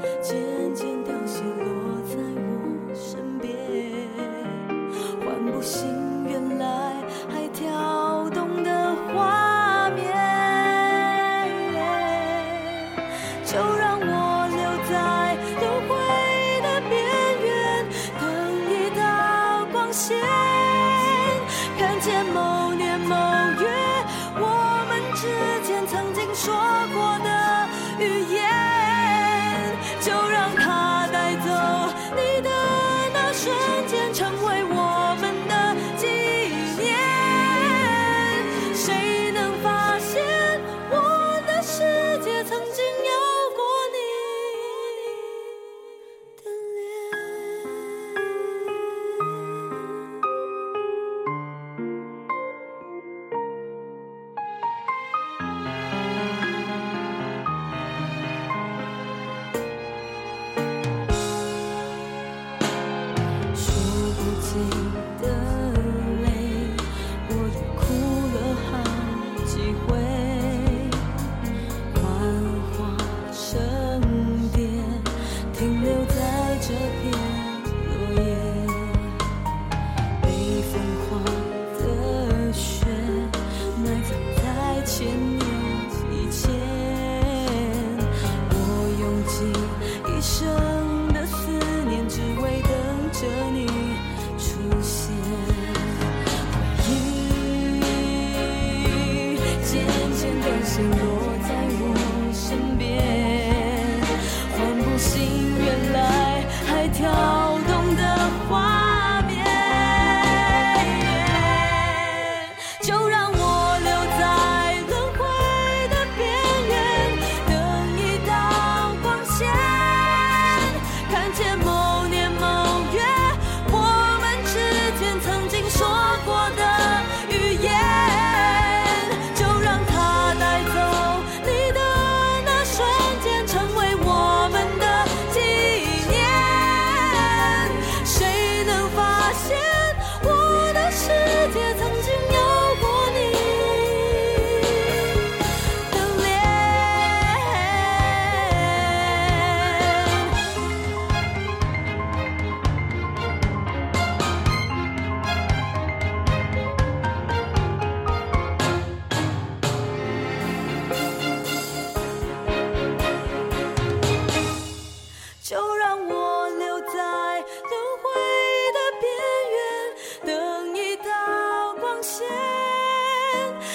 今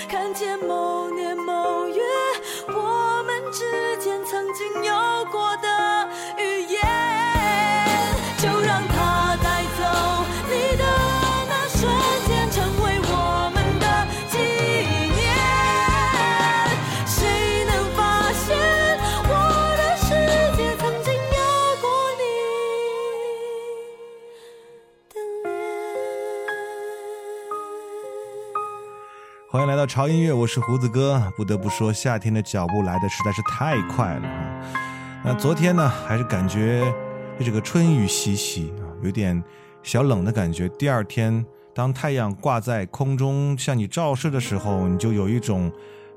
看见某年某月我们之间曾经有过的预言就让潮音乐，我是胡子哥。不得不说，夏天的脚步来的实在是太快了那昨天呢，还是感觉这个春雨习习啊，有点小冷的感觉。第二天当太阳挂在空中向你照射的时候，你就有一种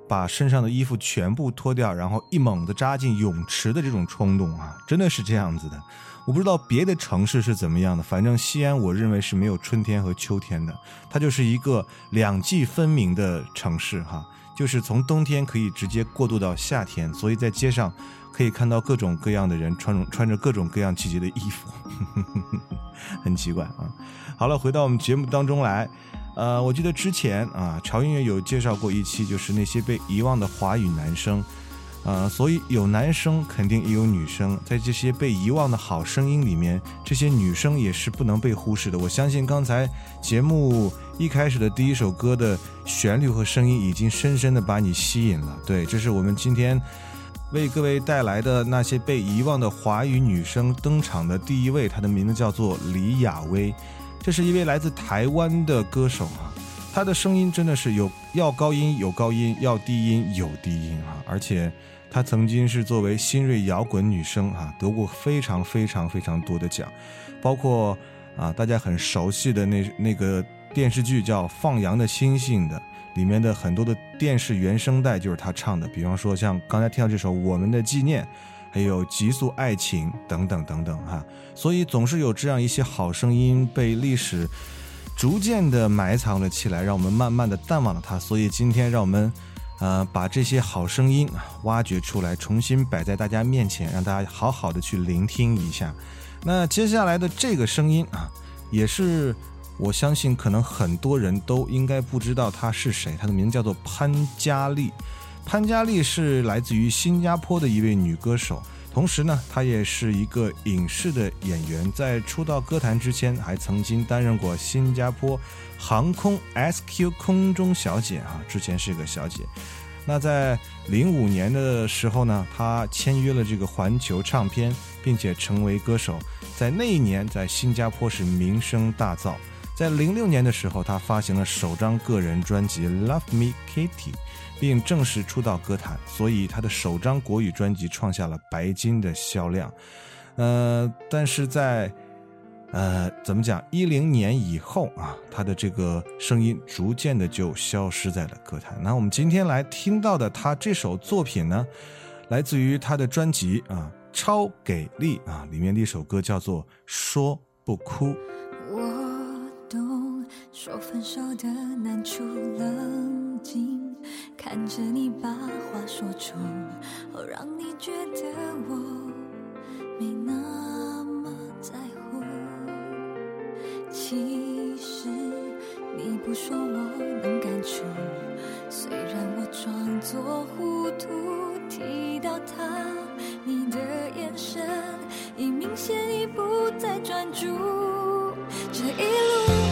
把身上的衣服全部脱掉，然后一猛地扎进泳池的这种冲动啊！真的是这样子的。我不知道别的城市是怎么样的，反正西安我认为是没有春天和秋天的，它就是一个两季分明的城市哈，就是从冬天可以直接过渡到夏天，所以在街上可以看到各种各样的人穿穿着各种各样季节的衣服，很奇怪啊。好了，回到我们节目当中来，呃，我记得之前啊，潮音乐有介绍过一期，就是那些被遗忘的华语男生。呃，所以有男生肯定也有女生，在这些被遗忘的好声音里面，这些女生也是不能被忽视的。我相信刚才节目一开始的第一首歌的旋律和声音已经深深的把你吸引了。对，这是我们今天为各位带来的那些被遗忘的华语女生登场的第一位，她的名字叫做李雅薇，这是一位来自台湾的歌手啊，他的声音真的是有要高音有高音，要低音有低音啊，而且。他曾经是作为新锐摇滚女生啊，得过非常非常非常多的奖，包括啊大家很熟悉的那那个电视剧叫《放羊的星星》的里面的很多的电视原声带就是他唱的，比方说像刚才听到这首《我们的纪念》，还有《极速爱情》等等等等哈，所以总是有这样一些好声音被历史逐渐的埋藏了起来，让我们慢慢的淡忘了它。所以今天让我们。呃，把这些好声音挖掘出来，重新摆在大家面前，让大家好好的去聆听一下。那接下来的这个声音啊，也是我相信可能很多人都应该不知道他是谁。他的名字叫做潘嘉丽，潘嘉丽是来自于新加坡的一位女歌手。同时呢，她也是一个影视的演员，在出道歌坛之前，还曾经担任过新加坡航空 SQ 空中小姐啊，之前是一个小姐。那在零五年的时候呢，她签约了这个环球唱片，并且成为歌手，在那一年在新加坡是名声大噪。在零六年的时候，他发行了首张个人专辑《Love Me Kitty》。并正式出道歌坛，所以他的首张国语专辑创下了白金的销量。呃，但是在呃怎么讲，一零年以后啊，他的这个声音逐渐的就消失在了歌坛。那我们今天来听到的他这首作品呢，来自于他的专辑啊《超给力》啊里面的一首歌叫做《说不哭》。我，说分手的难处冷静。看着你把话说出，哦，让你觉得我没那么在乎。其实你不说我能感触，虽然我装作糊涂。提到他，你的眼神已明显已不再专注。这一路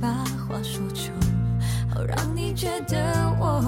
把话说出好让你觉得我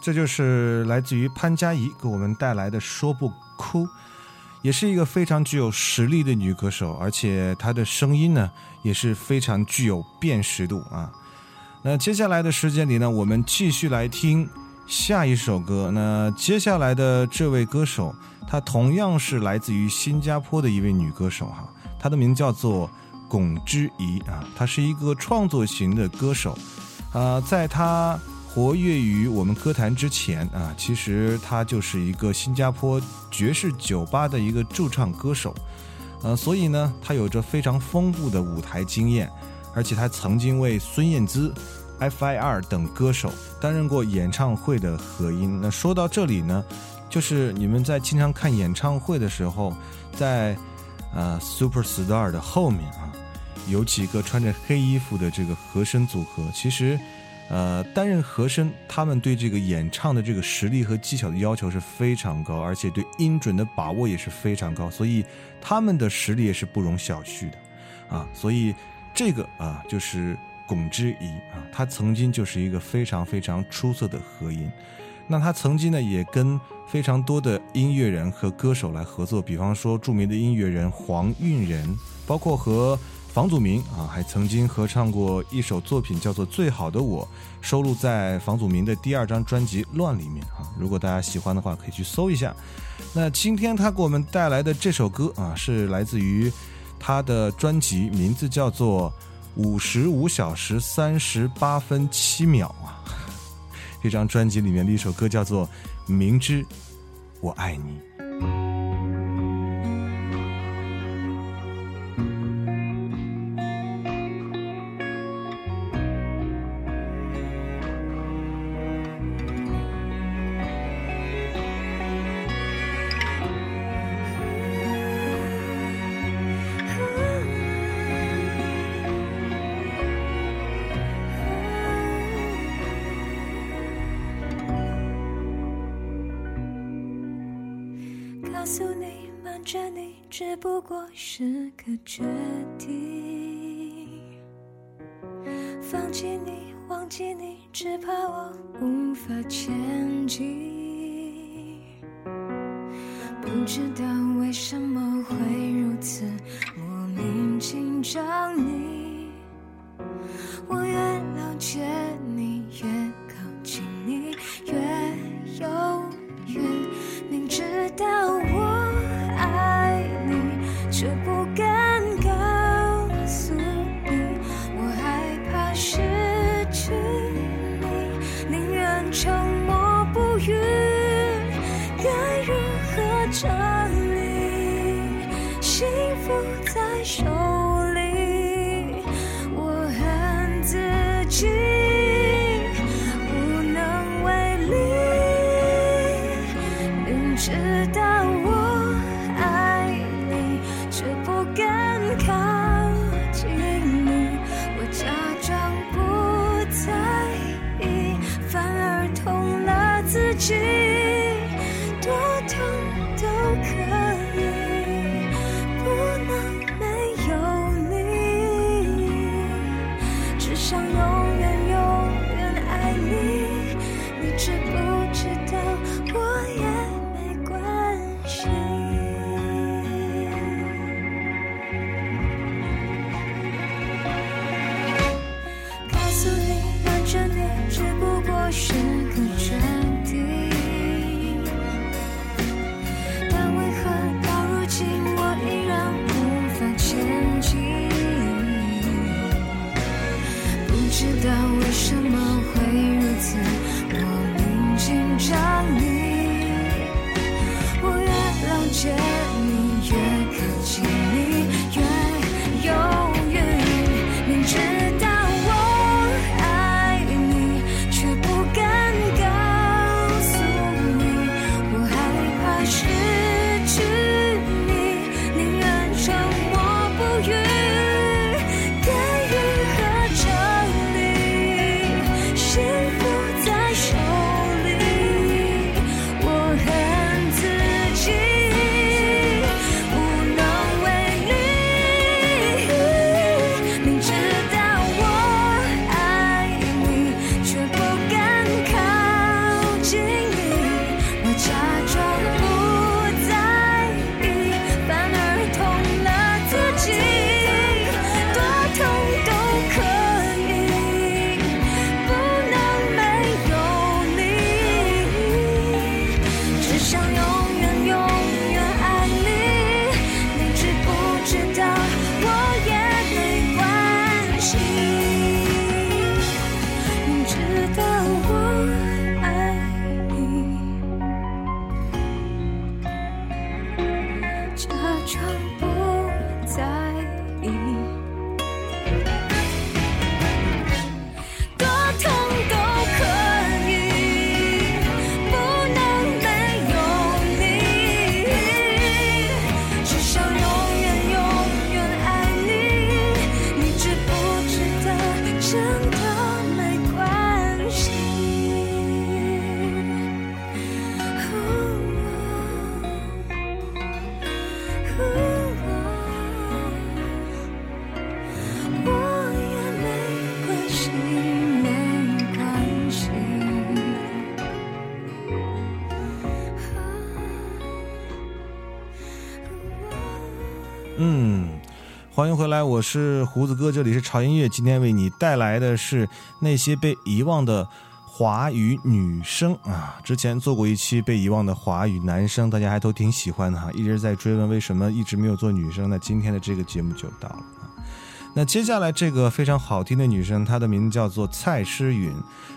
这就是来自于潘佳怡给我们带来的《说不哭》，也是一个非常具有实力的女歌手，而且她的声音呢也是非常具有辨识度啊。那接下来的时间里呢，我们继续来听下一首歌。那接下来的这位歌手，她同样是来自于新加坡的一位女歌手哈，她的名叫做龚之怡啊，她是一个创作型的歌手，啊，在她。活跃于我们歌坛之前啊，其实他就是一个新加坡爵士酒吧的一个驻唱歌手，呃，所以呢，他有着非常丰富的舞台经验，而且他曾经为孙燕姿、F.I.R 等歌手担任过演唱会的和音。那说到这里呢，就是你们在经常看演唱会的时候，在呃 Super Star 的后面啊，有几个穿着黑衣服的这个和声组合，其实。呃，担任和声，他们对这个演唱的这个实力和技巧的要求是非常高，而且对音准的把握也是非常高，所以他们的实力也是不容小觑的，啊，所以这个啊就是龚之仪啊，他曾经就是一个非常非常出色的和音，那他曾经呢也跟非常多的音乐人和歌手来合作，比方说著名的音乐人黄韵仁，包括和。房祖名啊，还曾经合唱过一首作品，叫做《最好的我》，收录在房祖名的第二张专辑《乱》里面啊。如果大家喜欢的话，可以去搜一下。那今天他给我们带来的这首歌啊，是来自于他的专辑，名字叫做《五十五小时三十八分七秒》啊。这张专辑里面的一首歌叫做《明知我爱你》。这里？幸福在手欢迎回来，我是胡子哥，这里是潮音乐。今天为你带来的是那些被遗忘的华语女生啊。之前做过一期被遗忘的华语男生，大家还都挺喜欢的哈，一直在追问为什么一直没有做女生。那今天的这个节目就到了啊。那接下来这个非常好听的女生，她的名字叫做蔡诗芸，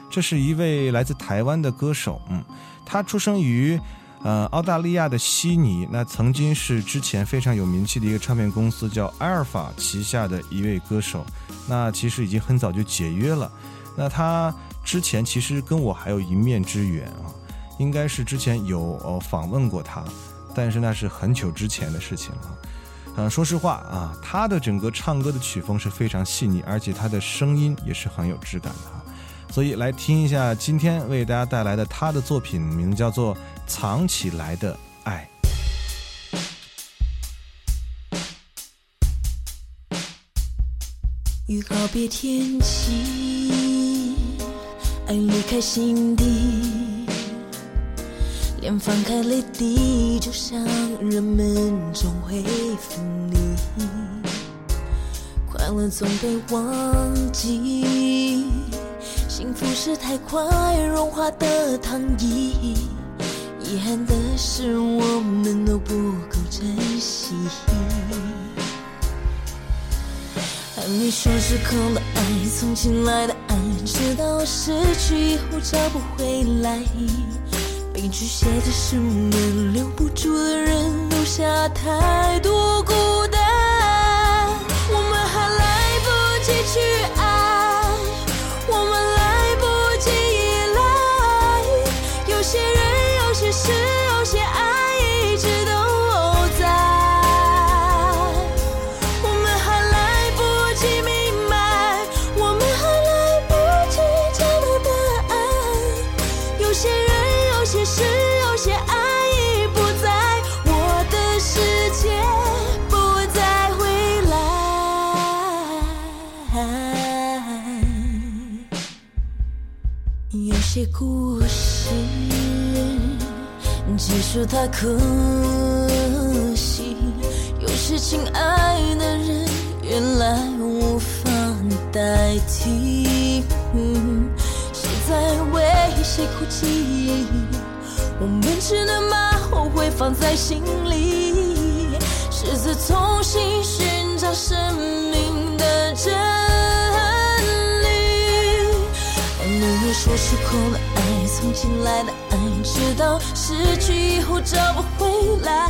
这是一位来自台湾的歌手。嗯，她出生于。呃，澳大利亚的悉尼，那曾经是之前非常有名气的一个唱片公司叫阿尔法旗下的一位歌手，那其实已经很早就解约了。那他之前其实跟我还有一面之缘啊，应该是之前有呃访问过他，但是那是很久之前的事情了。嗯，说实话啊，他的整个唱歌的曲风是非常细腻，而且他的声音也是很有质感的，所以来听一下今天为大家带来的他的作品，名字叫做。藏起来的爱。预告别天气，爱离开心底，连放开泪滴，就像人们总会分离，快乐总被忘记，幸福是太快融化的糖衣。遗憾的是，我们都不够珍惜。还没说出口的爱，从前来的爱，直到失去以后找不回来。悲剧写的是我们留不住的人，留下太多孤你说太可惜，有些亲爱的人原来无法代替。谁在为谁哭泣？我们只能把后悔放在心里，试着重新寻找生命的真理。哦，你。说出口的爱，从前来的爱，直到失去以后找不回来。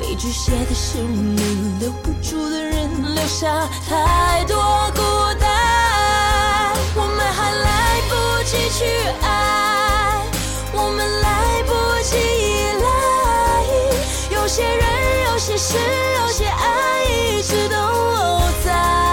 悲剧写的是我们留不住的人，留下太多孤单。我们还来不及去爱，我们来不及依赖。有些人，有些事，有些爱，一直都在。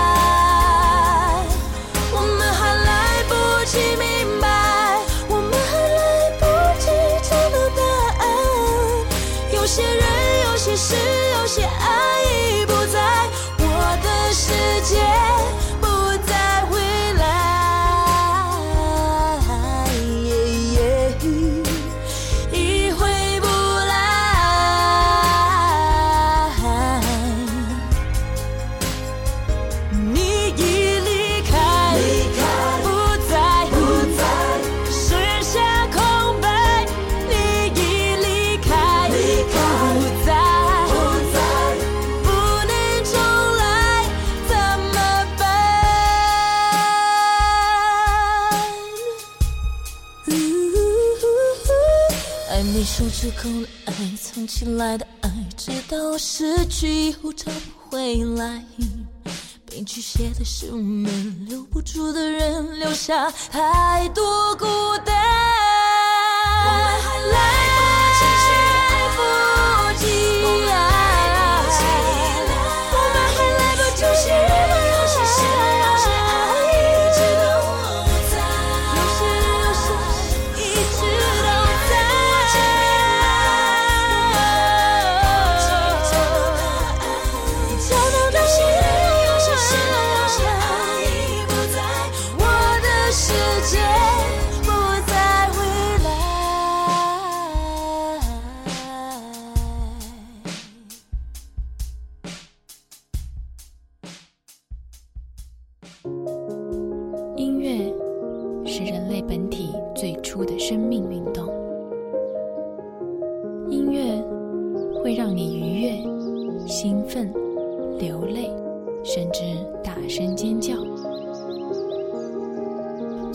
亲来的爱，直到失去以后找不回来。悲剧写的是我们留不住的人，留下太多孤单。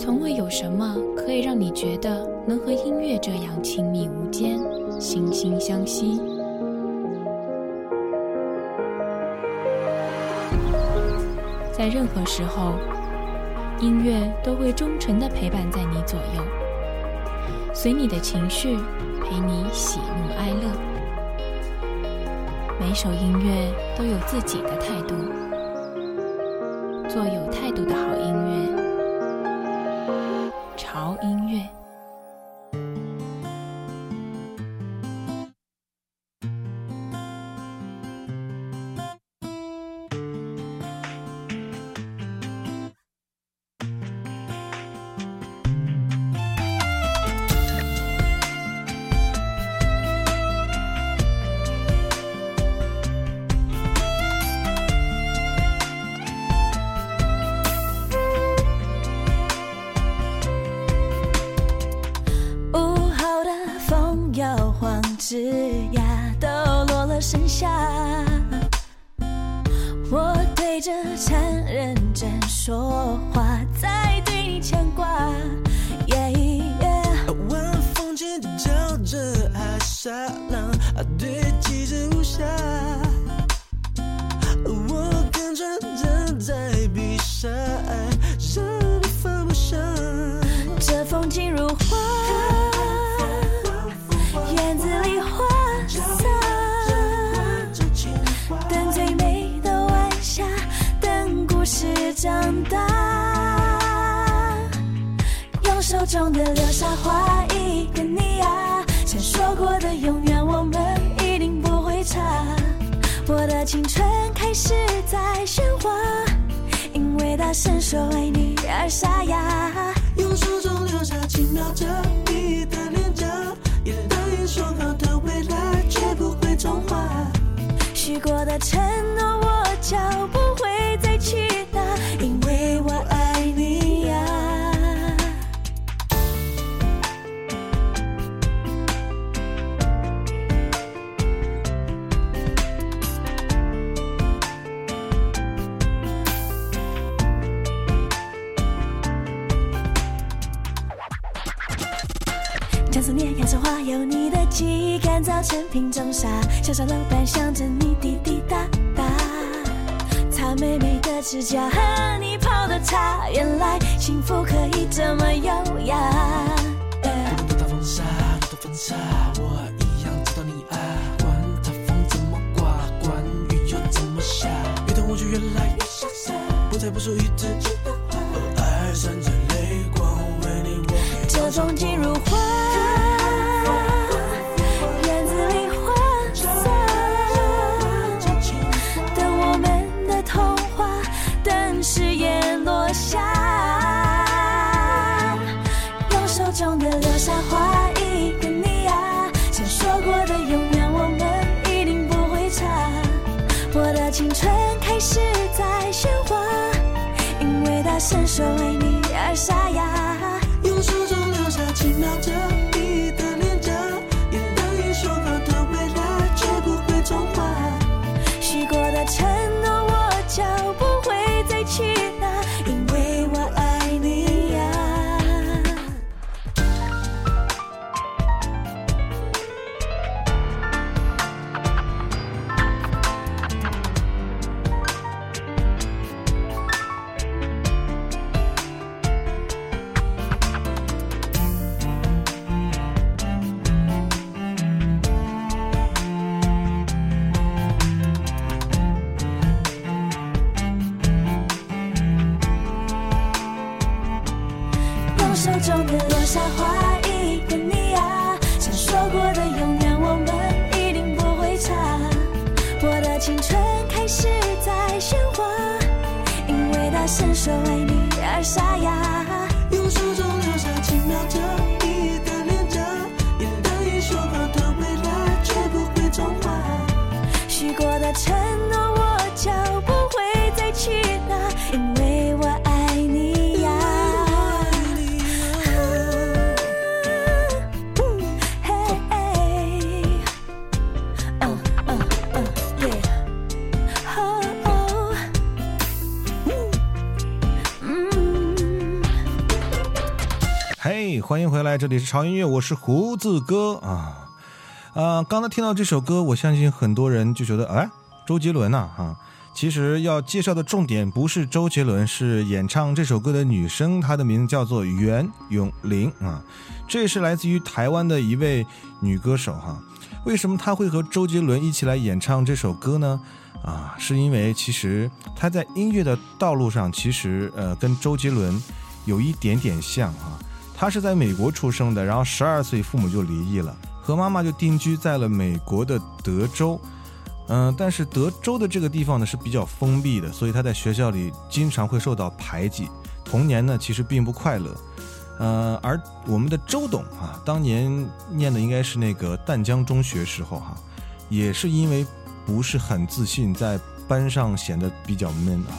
从未有什么可以让你觉得能和音乐这样亲密无间、惺惺相惜。在任何时候，音乐都会忠诚地陪伴在你左右，随你的情绪，陪你喜怒哀乐。每首音乐都有自己的态度，做有态度的好音乐。中的流沙画一个你啊，曾说过的永远，我们一定不会差。我的青春开始在喧哗，因为大声说爱你而沙哑。用手中流沙轻描着你的脸颊，也答应说好的未来绝不会重画。许过的承诺，我就不成瓶中沙，小小老板想着你滴滴答答。擦美美的指甲，和你泡的茶，原来幸福可以这么优雅。不能躲到风沙，躲到风沙，我一样知道你爱。管他风怎么刮，管雨又怎么下，我就越来越傻傻，不再不说一句的话。爱闪着泪光，为你我可这风景如大青春欢迎回来，这里是潮音乐，我是胡子哥啊。啊，刚才听到这首歌，我相信很多人就觉得，哎，周杰伦呐，哈。其实要介绍的重点不是周杰伦，是演唱这首歌的女生，她的名字叫做袁咏琳啊。这是来自于台湾的一位女歌手哈。为什么她会和周杰伦一起来演唱这首歌呢？啊，是因为其实她在音乐的道路上，其实呃跟周杰伦有一点点像啊。他是在美国出生的，然后十二岁父母就离异了，和妈妈就定居在了美国的德州。嗯，但是德州的这个地方呢是比较封闭的，所以他在学校里经常会受到排挤，童年呢其实并不快乐。呃，而我们的周董啊，当年念的应该是那个淡江中学时候哈，也是因为不是很自信，在班上显得比较闷啊，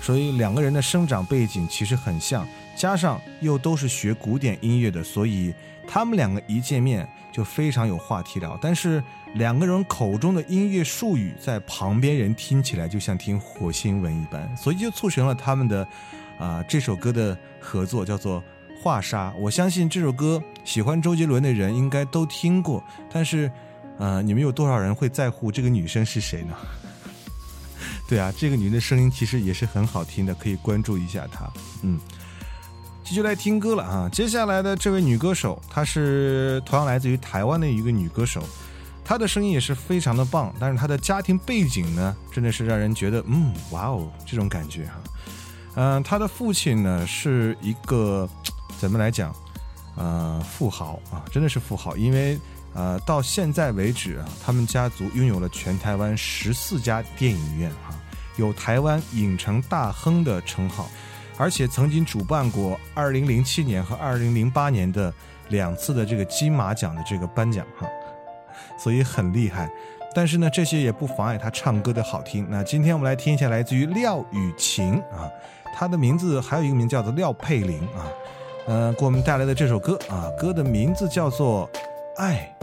所以两个人的生长背景其实很像，加上又都是学古典音乐的，所以他们两个一见面就非常有话题聊，但是。两个人口中的音乐术语，在旁边人听起来就像听火星文一般，所以就促成了他们的，啊这首歌的合作，叫做《画沙》。我相信这首歌喜欢周杰伦的人应该都听过，但是，呃，你们有多少人会在乎这个女生是谁呢？对啊，这个女的声音其实也是很好听的，可以关注一下她。嗯，继续来听歌了啊！接下来的这位女歌手，她是同样来自于台湾的一个女歌手。她的声音也是非常的棒，但是她的家庭背景呢，真的是让人觉得，嗯，哇哦，这种感觉哈。嗯，她的父亲呢是一个怎么来讲，呃，富豪啊，真的是富豪，因为呃，到现在为止啊，他们家族拥有了全台湾十四家电影院哈，有台湾影城大亨的称号，而且曾经主办过二零零七年和二零零八年的两次的这个金马奖的这个颁奖哈。所以很厉害，但是呢，这些也不妨碍他唱歌的好听。那今天我们来听一下来自于廖雨晴啊，她的名字还有一个名叫做廖佩玲啊，呃，给我们带来的这首歌啊，歌的名字叫做《爱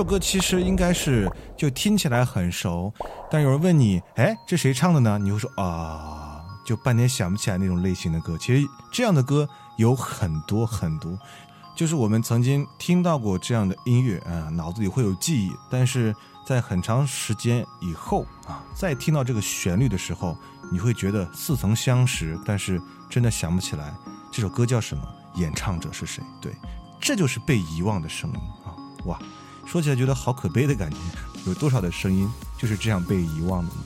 这首歌其实应该是就听起来很熟，但有人问你，哎，这谁唱的呢？你会说啊，就半天想不起来那种类型的歌。其实这样的歌有很多很多，就是我们曾经听到过这样的音乐啊，脑子里会有记忆，但是在很长时间以后啊，再听到这个旋律的时候，你会觉得似曾相识，但是真的想不起来这首歌叫什么，演唱者是谁。对，这就是被遗忘的声音啊！哇，说起来觉得好可悲的感觉，有多少的声音就是这样被遗忘的呢？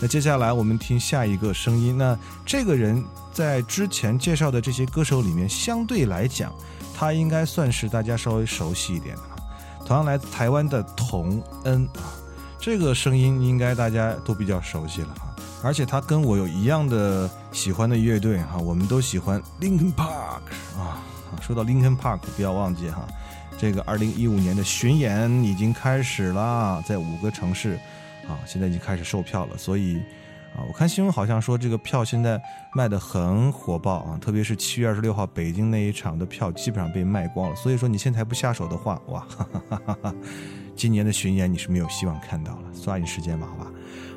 那接下来我们听下一个声音，那这个人在之前介绍的这些歌手里面，相对来讲，他应该算是大家稍微熟悉一点的。同样来自台湾的童恩啊，这个声音应该大家都比较熟悉了哈。而且他跟我有一样的喜欢的乐队哈，我们都喜欢 Linkin Park 啊。说到 Linkin Park，不要忘记哈，这个二零一五年的巡演已经开始了，在五个城市啊，现在已经开始售票了。所以啊，我看新闻好像说这个票现在卖的很火爆啊，特别是七月二十六号北京那一场的票基本上被卖光了。所以说你现在不下手的话，哇，哈哈哈哈今年的巡演你是没有希望看到了，抓紧时间吧，好吧。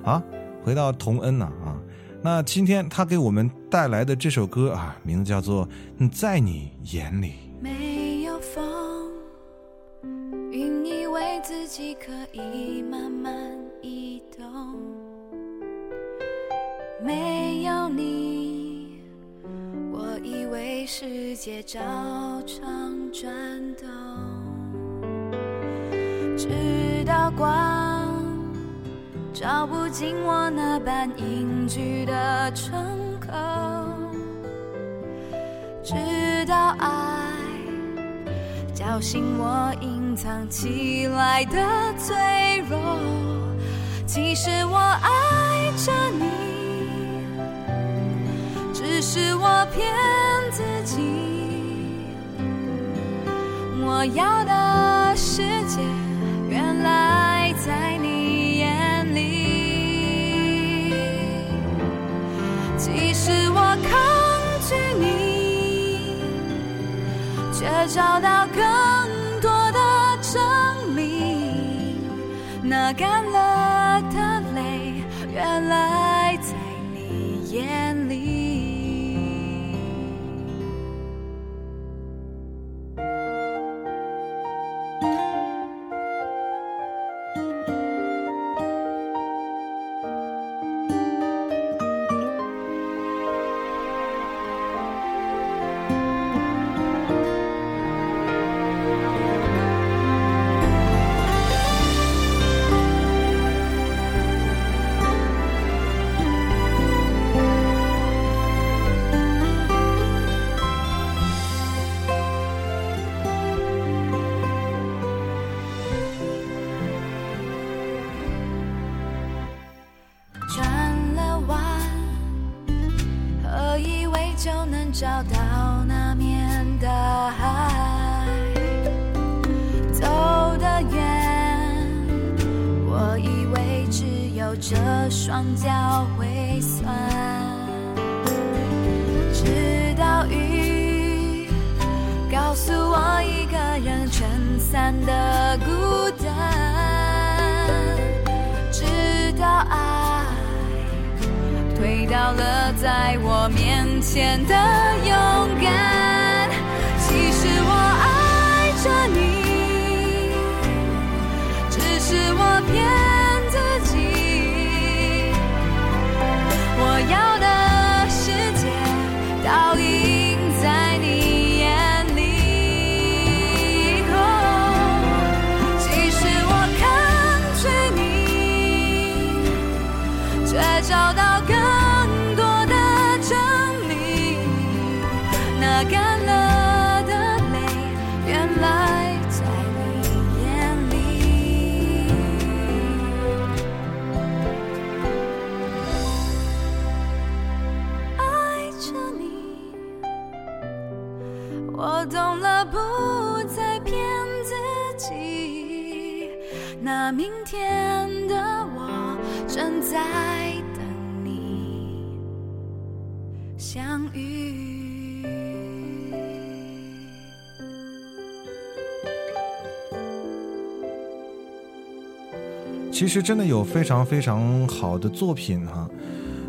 好，回到童恩呐啊，那今天他给我们带来的这首歌啊，名字叫做《在你眼里》。己可以慢慢移动。没有你，我以为世界照常转动。直到光照不进我那般隐居的窗口。直到爱小心我隐藏起来的脆弱。其实我爱着你，只是我骗自己。我要的世界，原来却找到更多的证明，那干了我面前的勇敢。其实我爱着你，只是我偏天的我正在等你相遇。其实真的有非常非常好的作品哈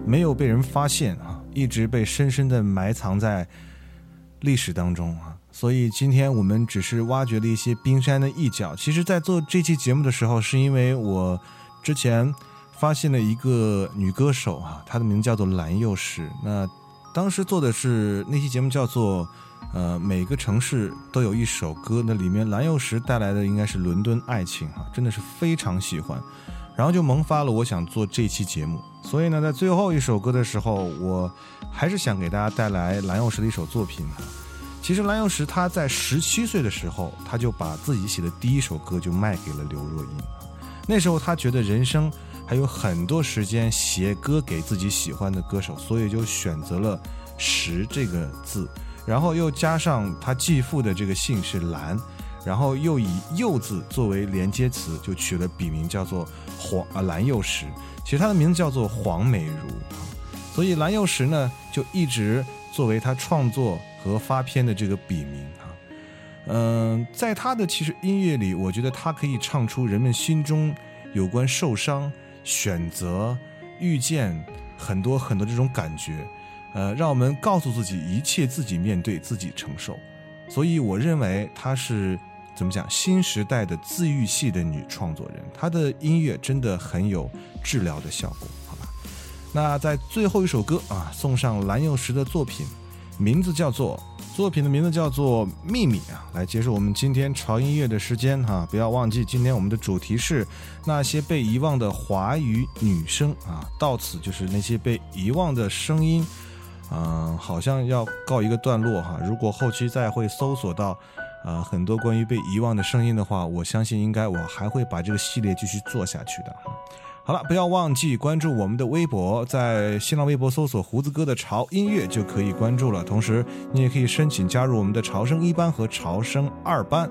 没有被人发现啊一直被深深的埋藏在历史当中啊所以今天我们只是挖掘了一些冰山的一角。其实，在做这期节目的时候，是因为我之前发现了一个女歌手啊，她的名字叫做蓝又时。那当时做的是那期节目叫做呃每个城市都有一首歌，那里面蓝又时带来的应该是《伦敦爱情》哈，真的是非常喜欢。然后就萌发了我想做这期节目，所以呢，在最后一首歌的时候，我还是想给大家带来蓝又时的一首作品。其实蓝又时他在十七岁的时候，他就把自己写的第一首歌就卖给了刘若英。那时候他觉得人生还有很多时间写歌给自己喜欢的歌手，所以就选择了“石”这个字，然后又加上他继父的这个姓是蓝。然后又以“又”字作为连接词，就取了笔名叫做黄啊蓝又时。其实他的名字叫做黄美如啊，所以蓝又时呢就一直作为他创作和发片的这个笔名啊。嗯，在他的其实音乐里，我觉得他可以唱出人们心中有关受伤、选择、遇见很多很多这种感觉，呃，让我们告诉自己一切自己面对、自己承受。所以我认为他是。怎么讲？新时代的自愈系的女创作人，她的音乐真的很有治疗的效果，好吧？那在最后一首歌啊，送上蓝又时的作品，名字叫做作品的名字叫做《秘密》啊，来结束我们今天潮音乐的时间哈。不要忘记，今天我们的主题是那些被遗忘的华语女声啊，到此就是那些被遗忘的声音，嗯，好像要告一个段落哈。如果后期再会搜索到。啊，很多关于被遗忘的声音的话，我相信应该我还会把这个系列继续做下去的。好了，不要忘记关注我们的微博，在新浪微博搜索“胡子哥的潮音乐”就可以关注了。同时，你也可以申请加入我们的潮声一班和潮声二班。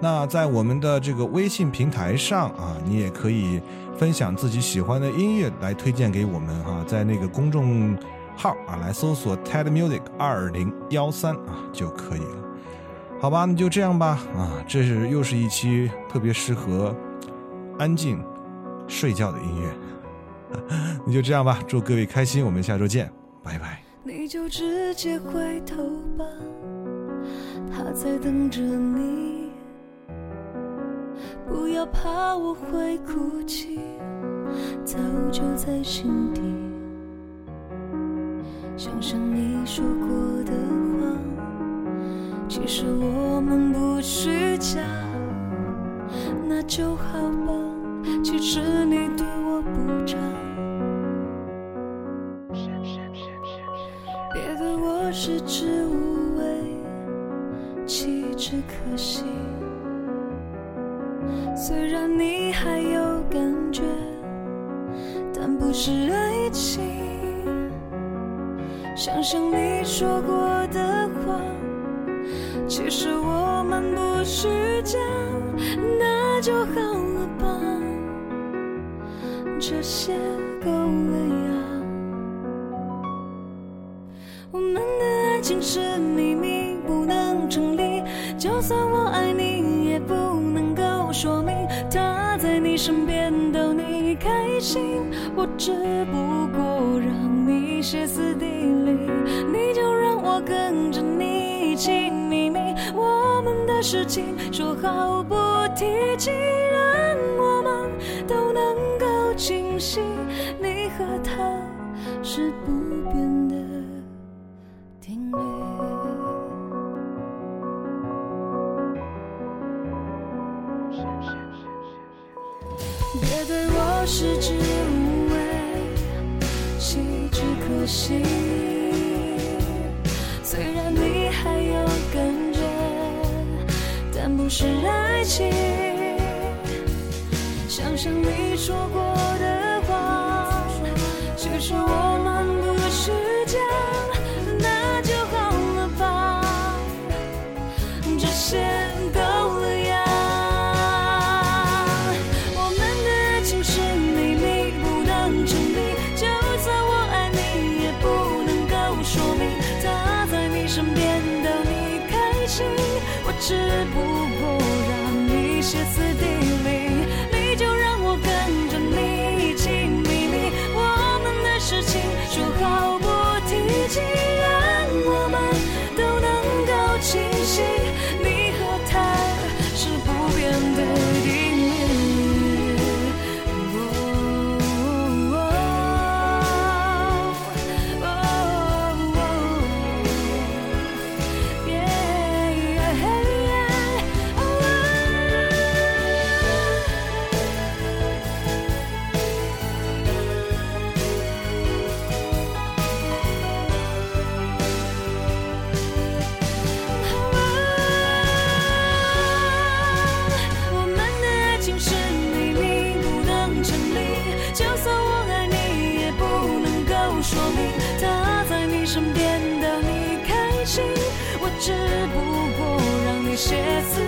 那在我们的这个微信平台上啊，你也可以分享自己喜欢的音乐来推荐给我们哈，在那个公众号啊来搜索 TED Music 二零幺三啊就可以了。好吧，那就这样吧。啊，这是又是一期特别适合安静睡觉的音乐。那就这样吧，祝各位开心，我们下周见，拜拜。你就直接回头吧，他在等着你。不要怕我会哭泣，早就在心底。想想你说过的话。其实我们不虚假，那就好吧。其实你对我不差，别对我食之无味，弃之可惜。虽然你还有感觉，但不是爱情。想想你说过的话。其实我们不虚假，那就好，这些够了呀。我们的爱情是秘密，不能成立。就算我爱你，也不能够说明他在你身边逗你开心。我只不过让你歇斯底里，你就让我跟着你一起秘密。我们的。事情说好不提起，你和他是不变的定律。别对我食之无味，弃之可惜。虽然你还有感觉，但。不是爱情，想想你说过歇斯